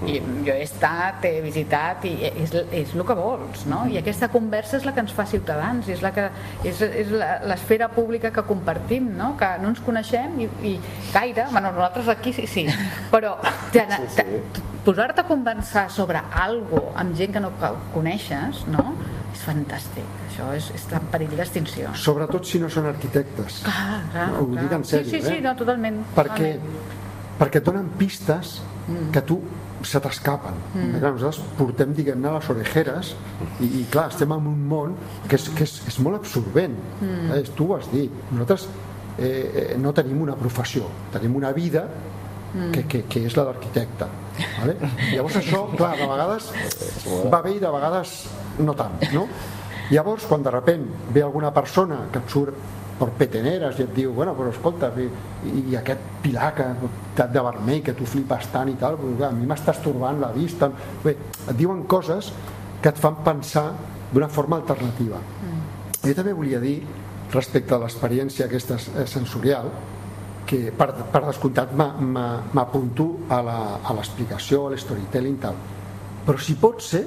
i jo he estat, he visitat i és, és el que vols no? i aquesta conversa és la que ens fa ciutadans és, la que, és, és l'esfera pública que compartim no? que no ens coneixem i, i gaire, bueno, nosaltres aquí sí, sí però posar-te a conversar sobre algo amb gent que no coneixes no? és fantàstic això és, és en perill d'extinció sobretot si no són arquitectes ah, clar, ho clar. dic en sèrio sí, sí, sí, eh? no, totalment perquè, totalment. perquè et donen pistes que tu se t'escapen. Mm. Clar, nosaltres portem, diguem-ne, les orejeres i, i, clar, estem en un món que és, que és, és molt absorbent. Mm. Eh, tu ho has dit. Nosaltres eh, eh, no tenim una professió, tenim una vida mm. que, que, que és la d'arquitecte. Vale? Llavors això, clar, de vegades va bé i de vegades no tant, no? Llavors, quan de repent ve alguna persona que et surt per peteneres i et diu, bueno, però escolta, i, i aquest pilar que, de vermell que tu flipes tant i tal, però, a mi m'està estorbant la vista. Bé, et diuen coses que et fan pensar d'una forma alternativa. Mm. Jo també volia dir, respecte a l'experiència aquesta eh, sensorial, que per, per descomptat m'a- m'a- m'apunto a la- a l'explicació, a l'storytelling tal. Però si pot ser,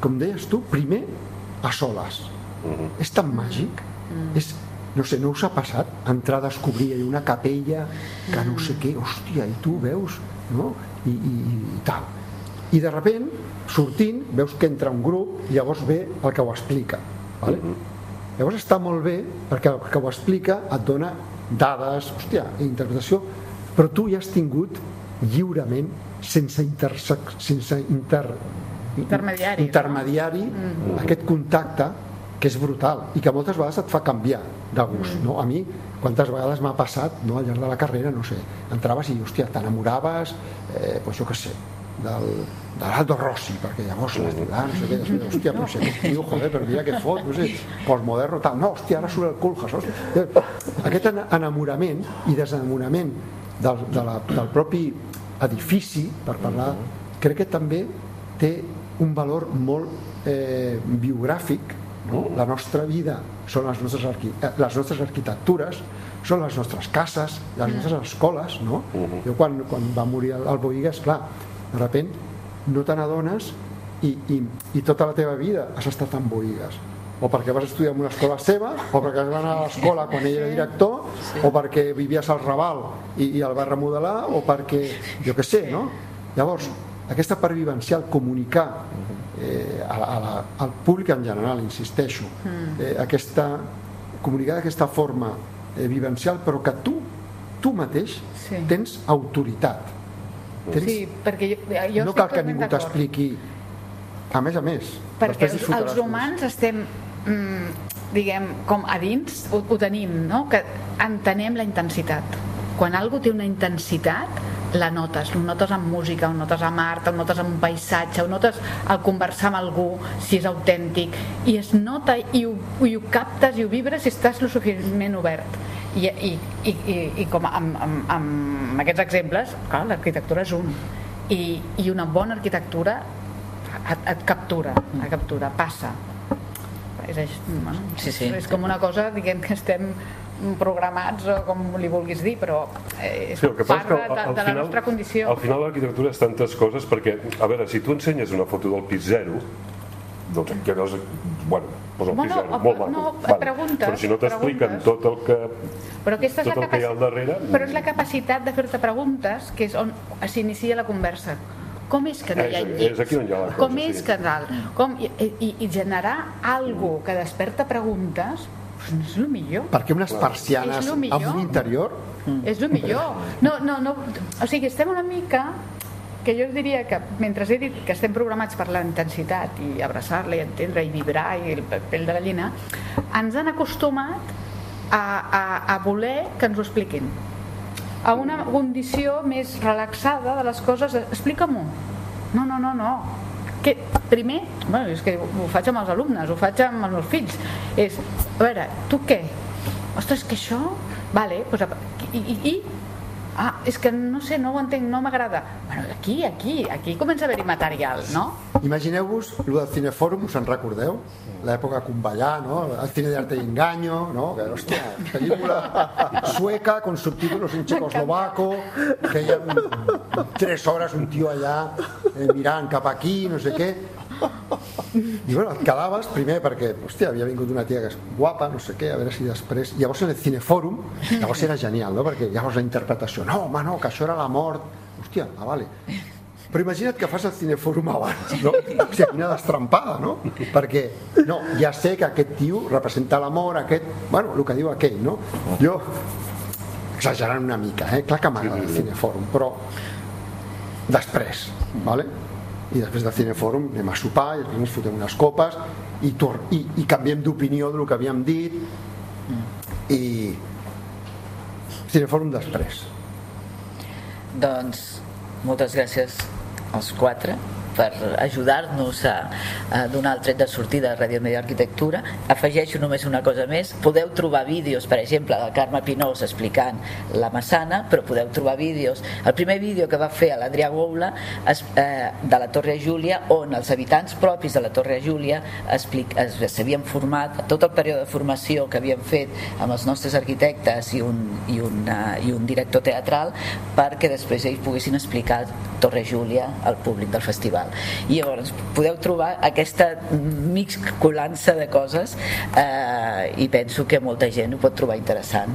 com deies tu, primer a soles. És tan màgic. És, no sé, no us ha passat entrar a descobrir una capella que no sé què, hòstia, i tu veus, no? I, i, i tal. I de repent, sortint, veus que entra un grup i llavors ve el que ho explica. Vale? Llavors està molt bé perquè el que ho explica et dona dades, hòstia, interpretació, però tu ja has tingut lliurement, sense, intersec, sense inter, Intermediari, no? intermediari aquest contacte que és brutal i que moltes vegades et fa canviar de gust. No? A mi, quantes vegades m'ha passat no, al llarg de la carrera, no sé, entraves i, hòstia, t'enamoraves, eh, pues jo què sé, del, de l'Aldo Rossi, perquè llavors l'estimar, no sé què, després, hòstia, però sé aquest tio, joder, però mira què fot, no sé, postmoderno, tal, no, hòstia, ara surt el Culjas, hòstia. Aquest ena- enamorament i desenamorament del, de la, del propi edifici, per parlar, crec que també té un valor molt eh, biogràfic, no? la nostra vida són les nostres, arqui eh, les nostres arquitectures, són les nostres cases, les nostres escoles, no? Jo quan, quan va morir el, el Boigues, clar, de sobte no te n'adones i, i, i tota la teva vida has estat en Boigues o perquè vas estudiar en una escola seva o perquè vas anar a l'escola quan ell era director o perquè vivies al Raval i, i el va remodelar o perquè, jo què sé, no? Llavors, aquesta part vivencial, comunicar eh, a, a la, al públic en general, insisteixo, eh, aquesta, comunicar d'aquesta forma eh, vivencial, però que tu, tu mateix Sí. tens autoritat. Tens, Sí, perquè jo, jo no cal que ningú t'expliqui a més a més perquè els, els més. humans estem mm, diguem, com a dins ho, ho tenim, no? que entenem la intensitat quan algú té una intensitat la notes, ho notes amb música, ho notes amb art, ho notes amb un paisatge, ho notes al conversar amb algú, si és autèntic, i es nota i ho, i ho captes i ho vibres si estàs lo suficientment obert. I, i, i, i, i com amb, amb, amb aquests exemples, clar, l'arquitectura és un. I, I una bona arquitectura et, et captura, et captura, passa. És, bueno, Sí, sí. és com una cosa, diguem que estem programats o com li vulguis dir, però eh, és Sí, el que part que al, de, al de la final, nostra condició. al final l'arquitectura és tantes coses perquè, a veure, si tu ensenyes una foto del pis zero, doncs que no és, bueno, posa el Bueno, pis zero, molt maco. no, vale. preguntes, Però si no t'expliquen tot el que... Però aquesta és tot la el que hi ha al darrere... però és la capacitat de fer-te preguntes que és on s'inicia la conversa. Com és que no hi ha llits? és hi ha la cosa, Com sí. és que tal? Com, i, i, I generar algo que desperta preguntes doncs és el millor. perquè unes persianes amb un interior És el millor. No, no, no, o sigui, estem una mica que jo diria que mentre he dit que estem programats per la intensitat i abraçar-la i entendre i vibrar i el pèl de gallina, ens han acostumat a, a, a voler que ens ho expliquin. A una condició més relaxada de les coses, explica-m'ho. No, no, no, no que primer, bueno, és que ho faig amb els alumnes, ho faig amb els meus fills és, a veure, tu què? ostres, que això? Vale, pues, i, i, i? Ah, és que no sé, no ho entenc, no m'agrada. Bueno, aquí, aquí, aquí comença a haver-hi material, no? Imagineu-vos el del Cinefòrum, us en recordeu? L'època Cumballà, no? El cine d'arte y engaño, no? Que, hòstia, pel·lícula sueca con subtítulos en checoslovaco, que hi ha tres hores un tio allà eh, mirant cap aquí, no sé què. I bueno, et quedaves primer perquè, hòstia, havia vingut una tia que és guapa, no sé què, a veure si després... Llavors en el cinefòrum, llavors era genial, no? Perquè llavors la interpretació, no, home, no, que això era la mort. Hòstia, ah, vale. Però imagina't que fas el cinefòrum abans, no? O sigui, quina destrampada, no? Perquè, no, ja sé que aquest tio representa l'amor, aquest... Bueno, el que diu aquell, no? Jo, exagerant una mica, eh? Clar que m'agrada el cinefòrum, però després, vale? I després del cinefòrum anem a sopar i després ens fotem unes copes i, i, i canviem d'opinió del que havíem dit. I cinefòrum després. Doncs moltes gràcies als quatre per ajudar-nos a, a donar el tret de sortida a Ràdio Media Arquitectura. Afegeixo només una cosa més, podeu trobar vídeos, per exemple, de Carme Pinós explicant la Massana, però podeu trobar vídeos. El primer vídeo que va fer l'Adrià Goula es, eh, de la Torre Júlia, on els habitants propis de la Torre Júlia s'havien format, tot el període de formació que havien fet amb els nostres arquitectes i un, i un, uh, i un director teatral perquè després ells poguessin explicar Torre Júlia al públic del festival. I llavors podeu trobar aquesta mix colança de coses eh, i penso que molta gent ho pot trobar interessant.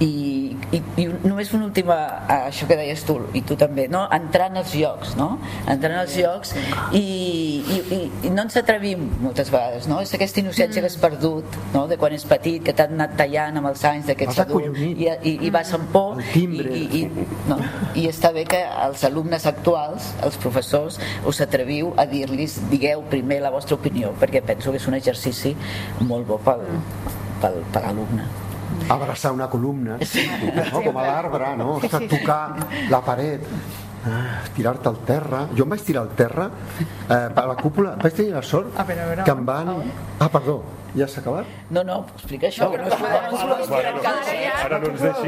I i, i només una última això que deies tu i tu també, no? entrant als llocs no? entrant als llocs i, i, i, i no ens atrevim moltes vegades no? és aquesta innocència mm. que has perdut no? de quan és petit, que t'han anat tallant amb els anys d'aquests adults i, i, i vas amb por i, i, i, no? i està bé que els alumnes actuals els professors us atreviu a dir-los digueu primer la vostra opinió perquè penso que és un exercici molt bo pel, pel, per l'alumne abraçar una columna, no? com a l'arbre, no? Ostres, tocar la paret, ah, tirar-te al terra. Jo em vaig tirar al terra eh, a la cúpula, vaig tenir la sort a veure, a veure, que em van... Ah, perdó, ja s'ha acabat? No, no, explica això, que no és Ara no ens deixi.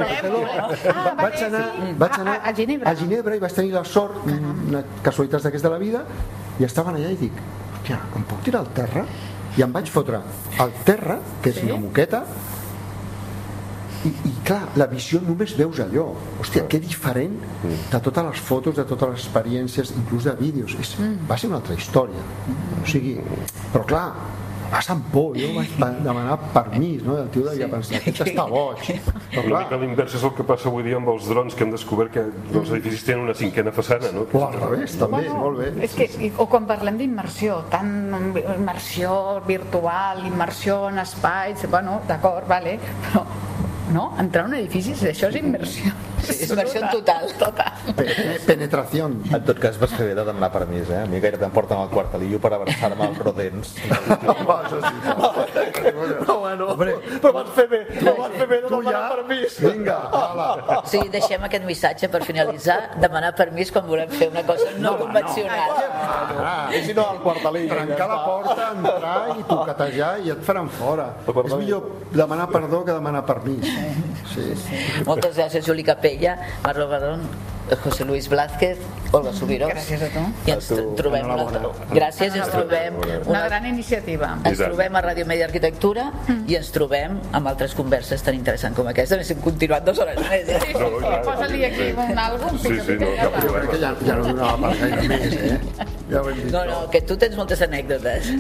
Vaig anar, vaig anar a, Ginebra. a Ginebra i vaig tenir la sort, una casualitat d'aquesta de la vida, i estaven allà i dic, hòstia, em puc tirar al terra? I em vaig fotre al terra, que és una moqueta, i, i clar, la visió només veus allò. Hòstia, que diferent de totes les fotos de totes les experiències, inclús de vídeos. És, va ser una altra història. O sigui, però clar a Sant Por, jo vaig demanar permís no? el tio devia sí. pensar, aquest està boig. Però clar, una l'invers és el que passa avui dia amb els drons que hem descobert que els edificis tenen una cinquena façana no? o al revés, també, bueno, molt bé. és que, o quan parlem d'immersió tant immersió virtual immersió en espais bueno, d'acord, vale, però no? Entrar en un edifici, això és immersió. Sí, és immersió total. total. Penetració. En tot cas vas fer bé de demanar permís, eh? A mi gaire te'n porten al quartelillo per abraçar-me als rodents. no, això sí. No, bueno, Hombre, però vas fer bé, no vas fer bé de demanar ja? permís. Vinga, ala. Sí, deixem aquest missatge per finalitzar, demanar permís quan volem fer una cosa no, no convencional. No. Ah, I si no, al quartelillo. Trencar la porta, entrar i toquetejar i et faran fora. És millor demanar perdó que demanar permís. Sí. Moltes gràcies, Juli Capella, Marlo Badón, José Luis Blázquez, Olga Subirós. Gràcies a tu. I ens trobem una altra. Gràcies, ens trobem una, una gran iniciativa. Ens trobem a Ràdio Media Arquitectura mm. i ens trobem amb altres converses tan interessants com aquesta. Més hem continuat dues hores més. Eh? Sí, sí, sí. Posa-li aquí un àlbum. Sí, sí, no, ja, que ja, ja no donava per gaire més, eh? Ja ho hem dit No, no, que tu tens moltes anècdotes.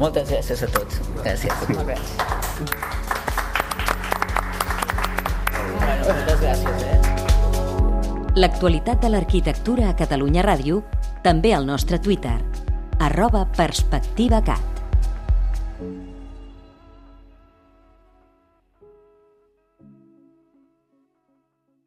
Moltes gràcies a tots. Gràcies. Molt bé. Moltes gràcies, eh? L'actualitat de l'arquitectura a Catalunya Ràdio, també al nostre Twitter, arroba perspectivacat.